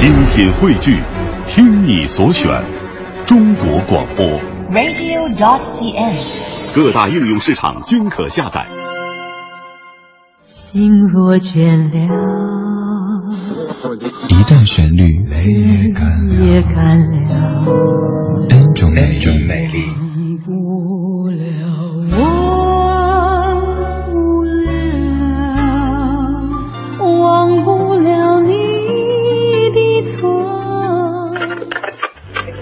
精品汇聚，听你所选，中国广播。radio.cn。各大应用市场均可下载。心若倦了，一段旋律，泪也干了。，N 种美丽。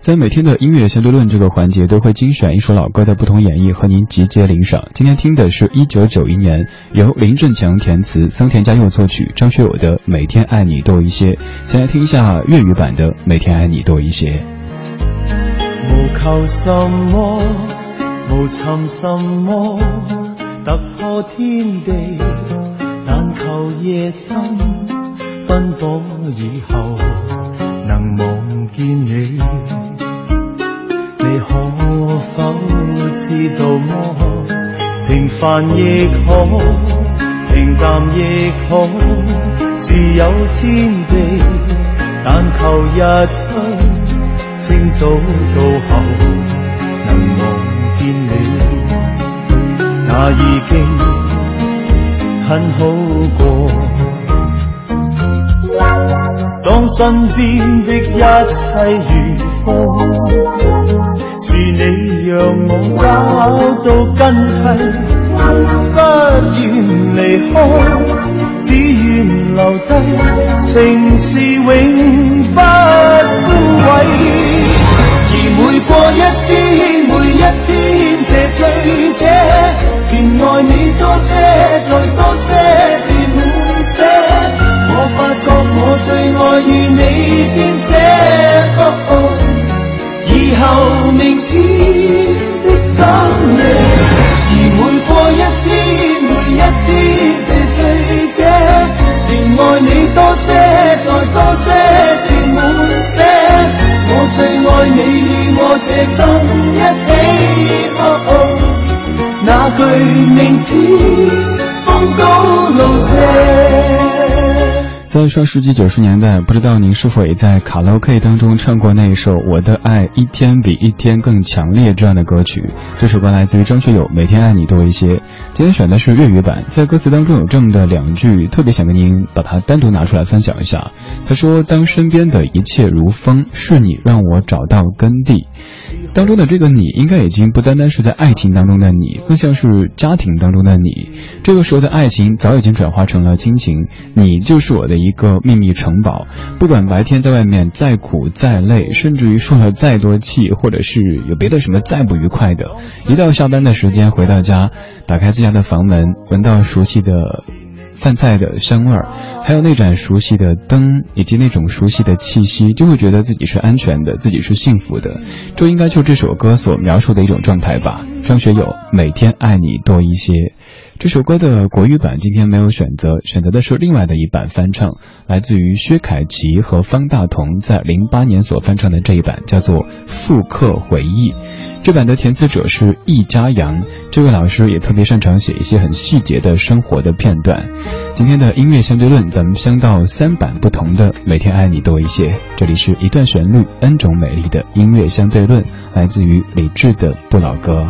在每天的音乐相对论这个环节，都会精选一首老歌的不同演绎和您集结领赏。今天听的是一九九一年由林振强填词、桑田佳佑作曲、张学友的《每天爱你多一些》。先来听一下粤语版的《每天爱你多一些》。无求什么，无寻什么，突破天地，但求夜深奔波以後能望見你。你知道麼？平凡亦好，平淡亦好，自有天地，但求日出。清早到后能望见你，那已经很好过。当身边的一切如风，是你让我找到根蒂，不愿离开，只愿留低，情是永不枯萎。而每过一天，每一天，这醉者，便爱你多些，再多些，至满些。我发觉我最爱与你編寫，哦哦以后明天那句明天風高路斜。在上世纪九十年代，不知道您是否也在卡拉 OK 当中唱过那一首《我的爱一天比一天更强烈》这样的歌曲？这首歌来自于张学友，《每天爱你多一些》。今天选的是粤语版，在歌词当中有这么的两句，特别想跟您把它单独拿出来分享一下。他说：“当身边的一切如风，是你让我找到根蒂。”当中的这个你，应该已经不单单是在爱情当中的你，更像是家庭当中的你。这个时候的爱情早已经转化成了亲情，你就是我的一个秘密城堡。不管白天在外面再苦再累，甚至于受了再多气，或者是有别的什么再不愉快的，一到下班的时间回到家，打开自家的房门，闻到熟悉的饭菜的香味儿，还有那盏熟悉的灯，以及那种熟悉的气息，就会觉得自己是安全的，自己是幸福的。这应该就是這首歌所描述的一种状态吧。张学友，每天爱你多一些。这首歌的国语版今天没有选择，选择的是另外的一版翻唱，来自于薛凯琪和方大同在零八年所翻唱的这一版，叫做《复刻回忆》。这版的填词者是易家扬，这位老师也特别擅长写一些很细节的生活的片段。今天的音乐相对论，咱们相到三版不同的《每天爱你多一些》。这里是一段旋律，N 种美丽的音乐相对论，来自于李志的不老歌。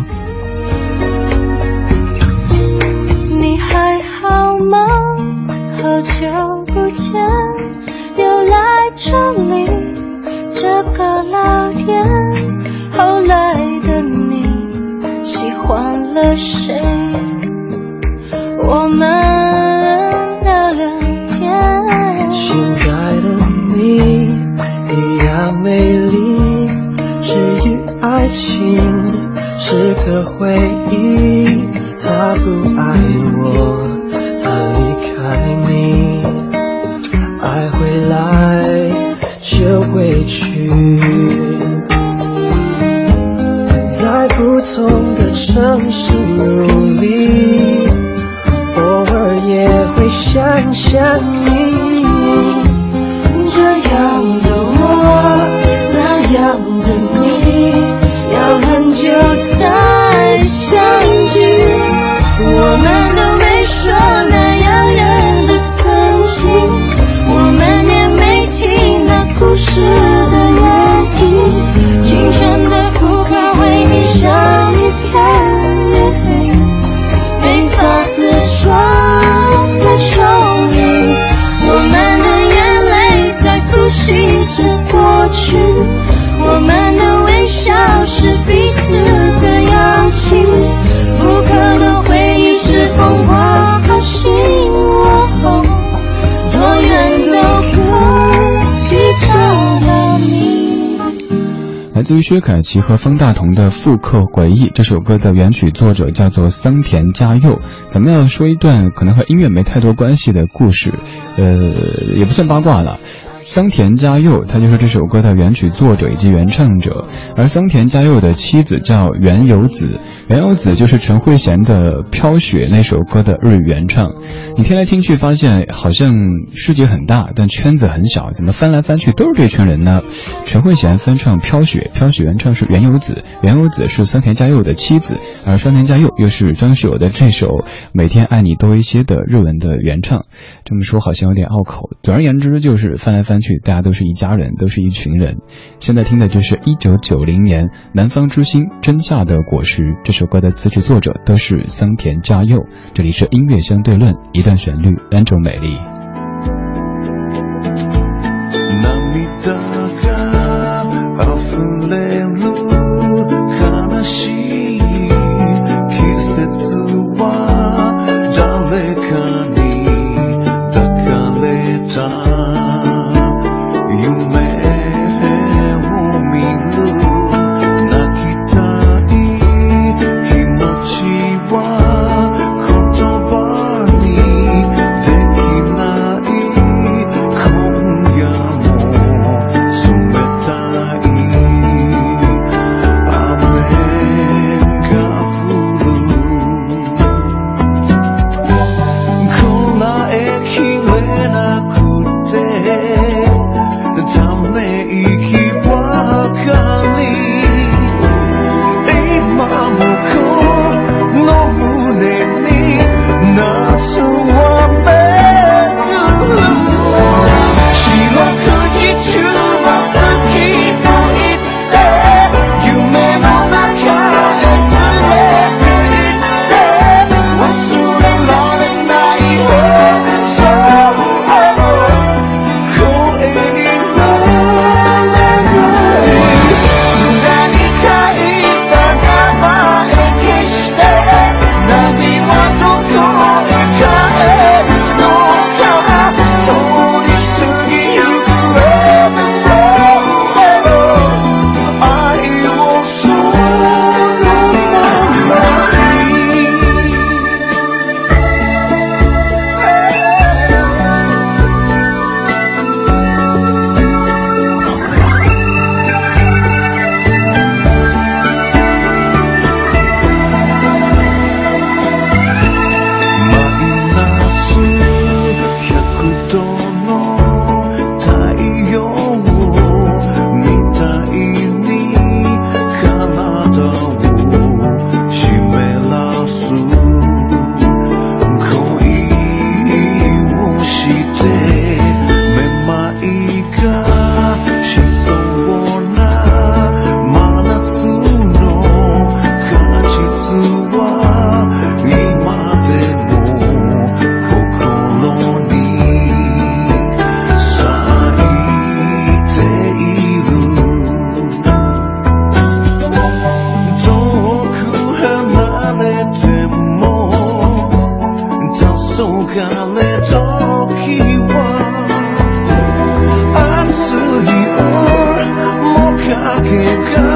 自于薛凯琪和方大同的《复刻回忆》这首歌的原曲作者叫做桑田佳佑。咱们要说一段可能和音乐没太多关系的故事，呃，也不算八卦了。桑田佳佑，他就是这首歌的原曲作者以及原唱者，而桑田佳佑的妻子叫原由子，原由子就是陈慧娴的《飘雪》那首歌的日语原唱。你听来听去，发现好像世界很大，但圈子很小，怎么翻来翻去都是这群人呢？陈慧娴翻唱《飘雪》，《飘雪》原唱是原由子，原由子是三田佳佑的妻子，而三田佳佑又是张学友的这首《每天爱你多一些》的日文的原唱。这么说好像有点拗口，总而言之就是翻来翻去，大家都是一家人，都是一群人。现在听的就是一九九零年《南方之星》真夏的果实这是首歌的词曲作者都是桑田佳佑。这里是音乐相对论，一段旋律，N 种美丽。can come.